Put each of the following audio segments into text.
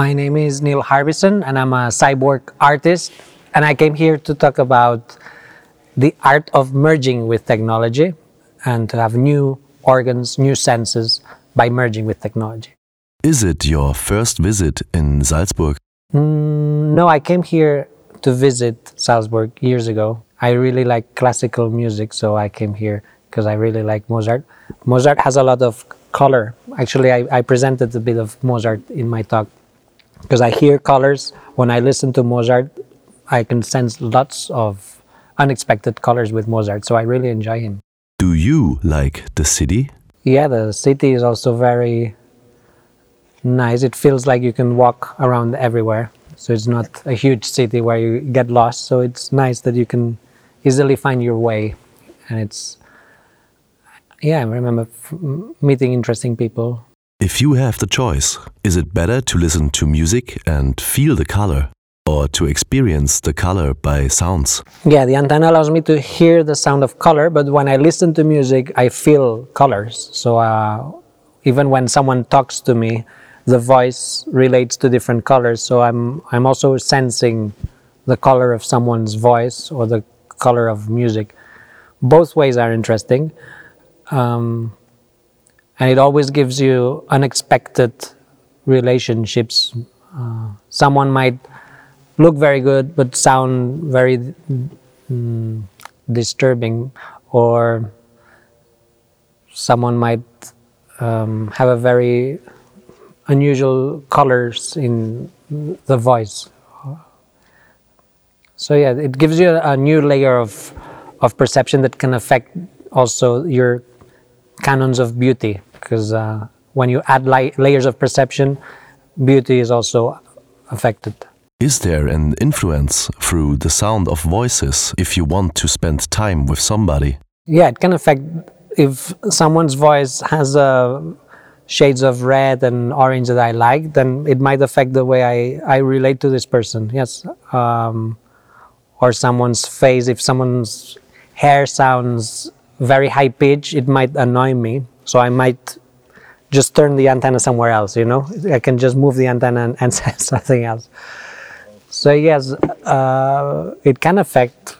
My name is Neil Harbisson, and I'm a cyborg artist. And I came here to talk about the art of merging with technology and to have new organs, new senses by merging with technology. Is it your first visit in Salzburg? Mm, no, I came here to visit Salzburg years ago. I really like classical music, so I came here because I really like Mozart. Mozart has a lot of color. Actually, I, I presented a bit of Mozart in my talk because I hear colors. When I listen to Mozart, I can sense lots of unexpected colors with Mozart, so I really enjoy him. Do you like the city? Yeah, the city is also very nice. It feels like you can walk around everywhere. So it's not a huge city where you get lost. So it's nice that you can easily find your way. And it's, yeah, I remember meeting interesting people. If you have the choice, is it better to listen to music and feel the color or to experience the color by sounds? Yeah, the antenna allows me to hear the sound of color, but when I listen to music, I feel colors. So uh, even when someone talks to me, the voice relates to different colors. So I'm I'm also sensing the color of someone's voice or the color of music. Both ways are interesting, um, and it always gives you unexpected relationships. Uh, someone might look very good but sound very mm, disturbing, or someone might um, have a very unusual colors in the voice. So yeah, it gives you a, new layer of of perception that can affect also your canons of beauty because uh, when you add layers of perception, beauty is also affected. Is there an influence through the sound of voices if you want to spend time with somebody? Yeah, it can affect if someone's voice has a shades of red and orange that I like, then it might affect the way I, I relate to this person. Yes. Um, or someone's face, if someone's hair sounds very high pitched, it might annoy me. So I might just turn the antenna somewhere else, you know? I can just move the antenna and, and say something else. So, yes, uh, it can affect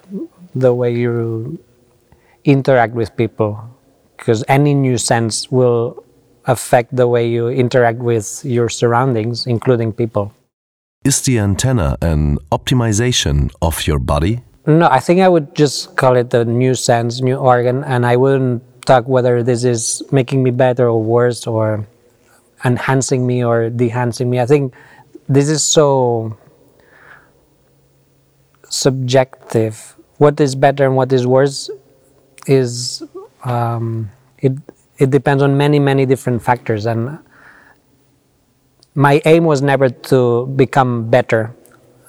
the way you interact with people because any new sense will affect the way you interact with your surroundings, including people. Is the antenna an optimization of your body? No, I think I would just call it a new sense, new organ, and I wouldn't talk whether this is making me better or worse or enhancing me or dehancing me. I think this is so subjective. What is better and what is worse is um, it it depends on many, many different factors. And my aim was never to become better.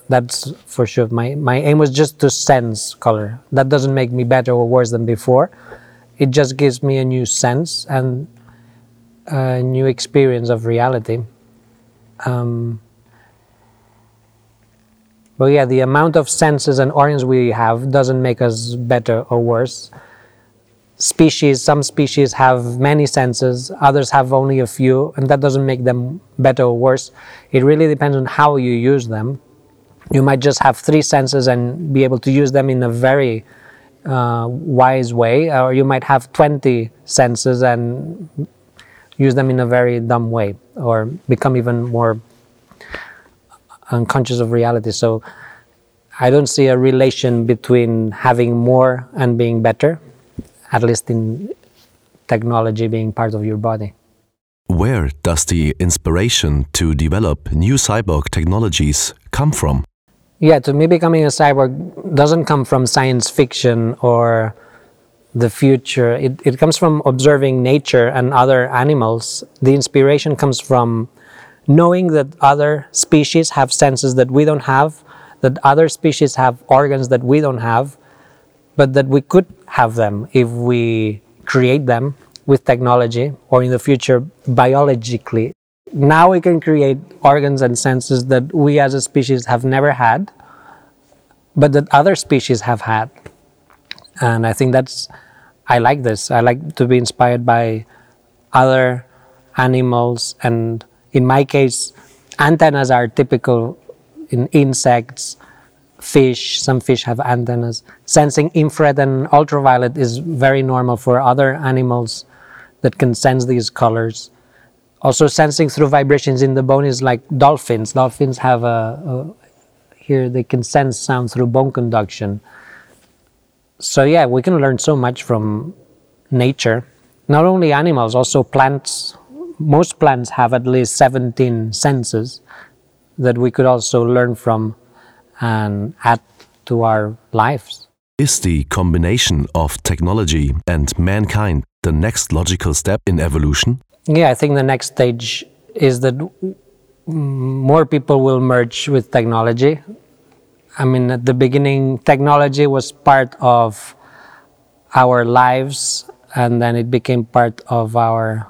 That's for sure. My, my aim was just to sense color. That doesn't make me better or worse than before. It just gives me a new sense and a new experience of reality. Um, but yeah, the amount of senses and organs we have doesn't make us better or worse species, some species have many senses, others have only a few, and that doesn't make them better or worse. It really depends on how you use them. You might just have three senses and be able to use them in a very uh, wise way, or you might have 20 senses and use them in a very dumb way, or become even more unconscious of reality. So I don't see a relation between having more and being better at least in technology being part of your body. Where does the inspiration to develop new cyborg technologies come from? Yeah, to me, becoming a cyborg doesn't come from science fiction or the future. It, it comes from observing nature and other animals. The inspiration comes from knowing that other species have senses that we don't have, that other species have organs that we don't have, but that we could have them if we create them with technology or in the future biologically. Now we can create organs and senses that we as a species have never had, but that other species have had. And I think that's, I like this. I like to be inspired by other animals and, in my case, Antennas are typical in insects, fish, some fish have antennas. Sensing infrared and ultraviolet is very normal for other animals that can sense these colors. Also, sensing through vibrations in the bone is like dolphins. Dolphins have a, a here they can sense sound through bone conduction. So yeah, we can learn so much from nature. Not only animals, also plants. Most plants have at least 17 senses that we could also learn from and add to our lives. Is the combination of technology and mankind the next logical step in evolution? Yeah, I think the next stage is that more people will merge with technology. I mean, at the beginning, technology was part of our lives, and then it became part of our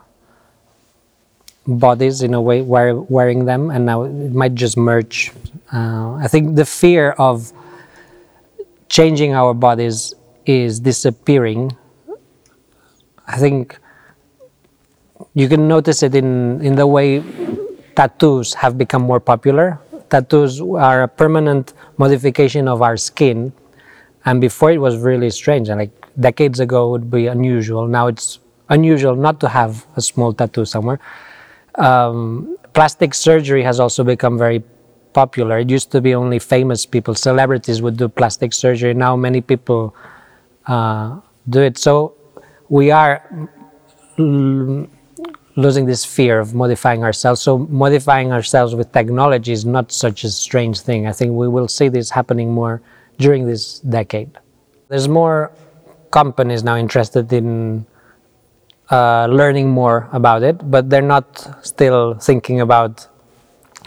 bodies in a way, wearing them, and now it might just merge. Uh, I think the fear of changing our bodies is disappearing. I think you can notice it in, in the way tattoos have become more popular. Tattoos are a permanent modification of our skin. And before it was really strange. And like decades ago would be unusual. Now it's unusual not to have a small tattoo somewhere. Um, plastic surgery has also become very popular. It used to be only famous people, celebrities would do plastic surgery. Now many people uh, do it. So we are losing this fear of modifying ourselves. So modifying ourselves with technology is not such a strange thing. I think we will see this happening more during this decade. There's more companies now interested in uh, learning more about it, but they're not still thinking about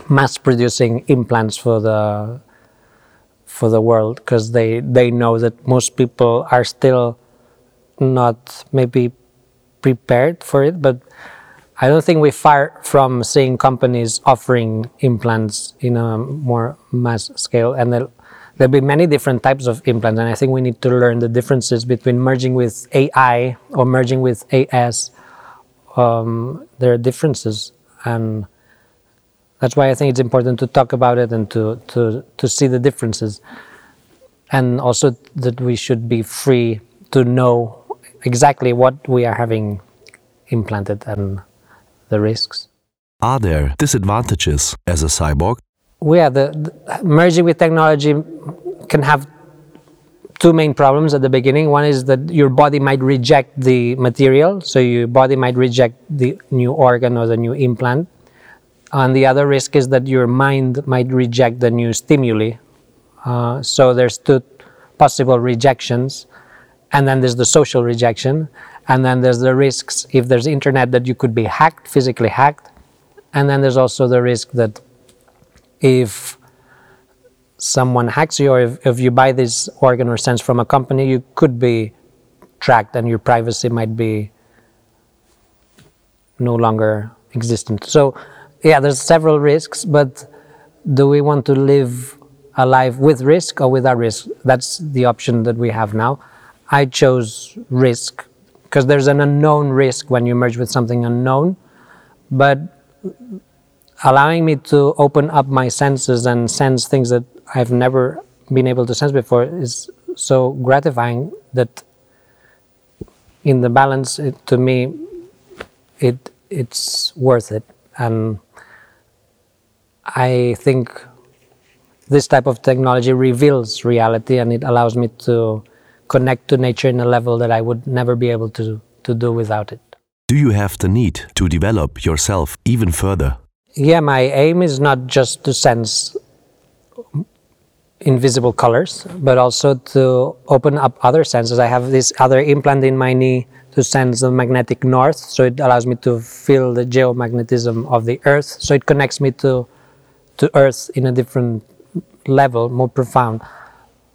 mass producing implants for the for the world because they they know that most people are still not maybe prepared for it, but I don't think we're far from seeing companies offering implants in a more mass scale, and there'll, there'll, be many different types of implants. And I think we need to learn the differences between merging with AI or merging with AS. Um, there are differences, and that's why I think it's important to talk about it and to to to see the differences, and also that we should be free to know exactly what we are having implanted and the risks. Are there disadvantages as a cyborg? Well, the, the merging with technology can have two main problems at the beginning. One is that your body might reject the material, so your body might reject the new organ or the new implant. And the other risk is that your mind might reject the new stimuli. Uh, so there's two possible rejections, and then there's the social rejection. And then there's the risks if there's internet that you could be hacked, physically hacked. And then there's also the risk that if someone hacks you or if, if you buy this organ or sense from a company, you could be tracked and your privacy might be no longer existent. So, yeah, there's several risks, but do we want to live a life with risk or without risk? That's the option that we have now. I chose risk because there's an unknown risk when you merge with something unknown. But allowing me to open up my senses and sense things that I've never been able to sense before is so gratifying that in the balance it, to me it it's worth it and I think this type of technology reveals reality and it allows me to connect to nature in a level that I would never be able to, to do without it. Do you have the need to develop yourself even further? Yeah, my aim is not just to sense invisible colors, but also to open up other senses. I have this other implant in my knee to sense the magnetic north, so it allows me to feel the geomagnetism of the earth. So it connects me to to earth in a different level, more profound.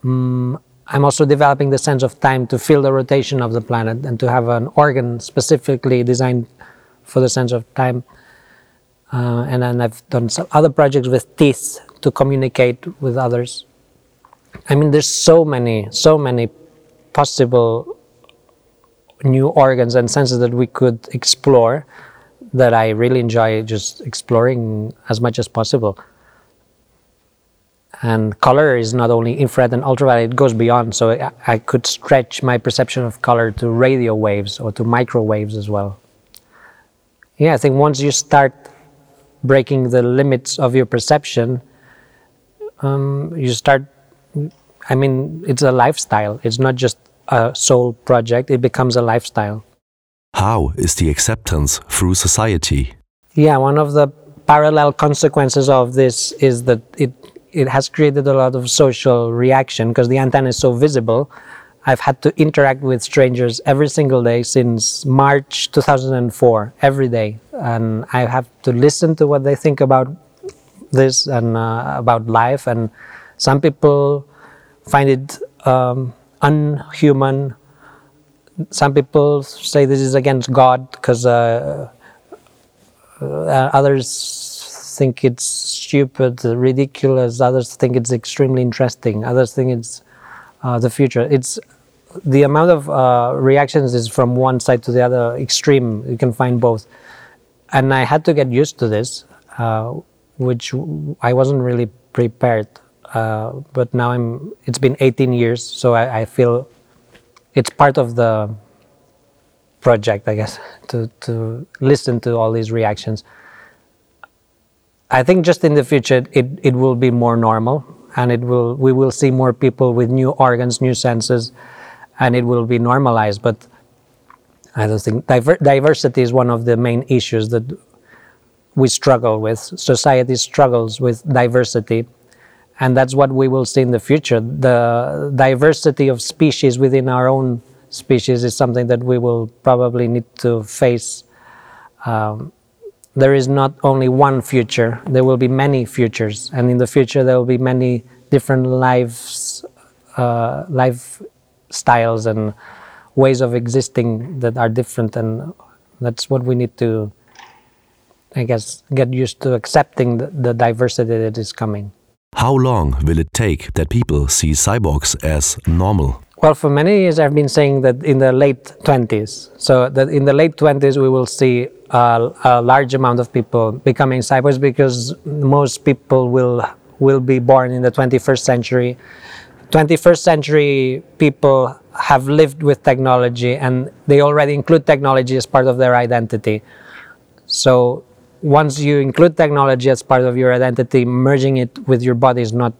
Um, I'm also developing the sense of time to feel the rotation of the planet and to have an organ specifically designed for the sense of time. Uh, and then I've done some other projects with teeth to communicate with others. I mean, there's so many, so many possible new organs and senses that we could explore that I really enjoy just exploring as much as possible. And color is not only infrared and ultraviolet, it goes beyond. So I, I could stretch my perception of color to radio waves or to microwaves as well. Yeah, I think once you start breaking the limits of your perception, um, you start. I mean, it's a lifestyle. It's not just a soul project. It becomes a lifestyle. How is the acceptance through society? Yeah, one of the parallel consequences of this is that it it has created a lot of social reaction because the antenna is so visible. I've had to interact with strangers every single day since March 2004, every day. And I have to listen to what they think about this and uh, about life. And some people find it um, unhuman. Some people say this is against God because uh, uh, others think it's stupid, ridiculous. Others think it's extremely interesting. Others think it's uh, the future. It's the amount of uh, reactions is from one side to the other extreme. You can find both, and I had to get used to this, uh, which I wasn't really prepared. Uh, but now I'm. It's been 18 years, so I, I, feel it's part of the project, I guess, to to listen to all these reactions. I think just in the future it, it will be more normal and it will we will see more people with new organs, new senses, and it will be normalized. But I don't think diver diversity is one of the main issues that we struggle with. Society struggles with diversity, and that's what we will see in the future. The diversity of species within our own species is something that we will probably need to face. Um, there is not only one future, there will be many futures, and in the future there will be many different lives, uh, lifestyles and ways of existing that are different, and that's what we need to, I guess, get used to accepting the, the diversity that is coming. How long will it take that people see cyborgs as normal? Well, for many years I've been saying that in the late 20s. So that in the late 20s we will see a, a large amount of people becoming cyborgs because most people will will be born in the 21st century. 21st century people have lived with technology and they already include technology as part of their identity. So once you include technology as part of your identity, merging it with your body is not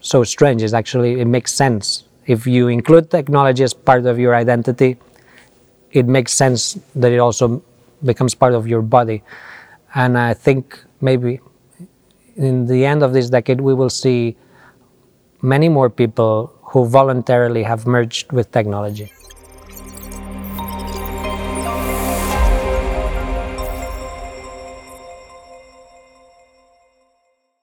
so strange. It's actually, it makes sense if you include technology as part of your identity, it makes sense that it also becomes part of your body. And I think maybe in the end of this decade, we will see many more people who voluntarily have merged with technology.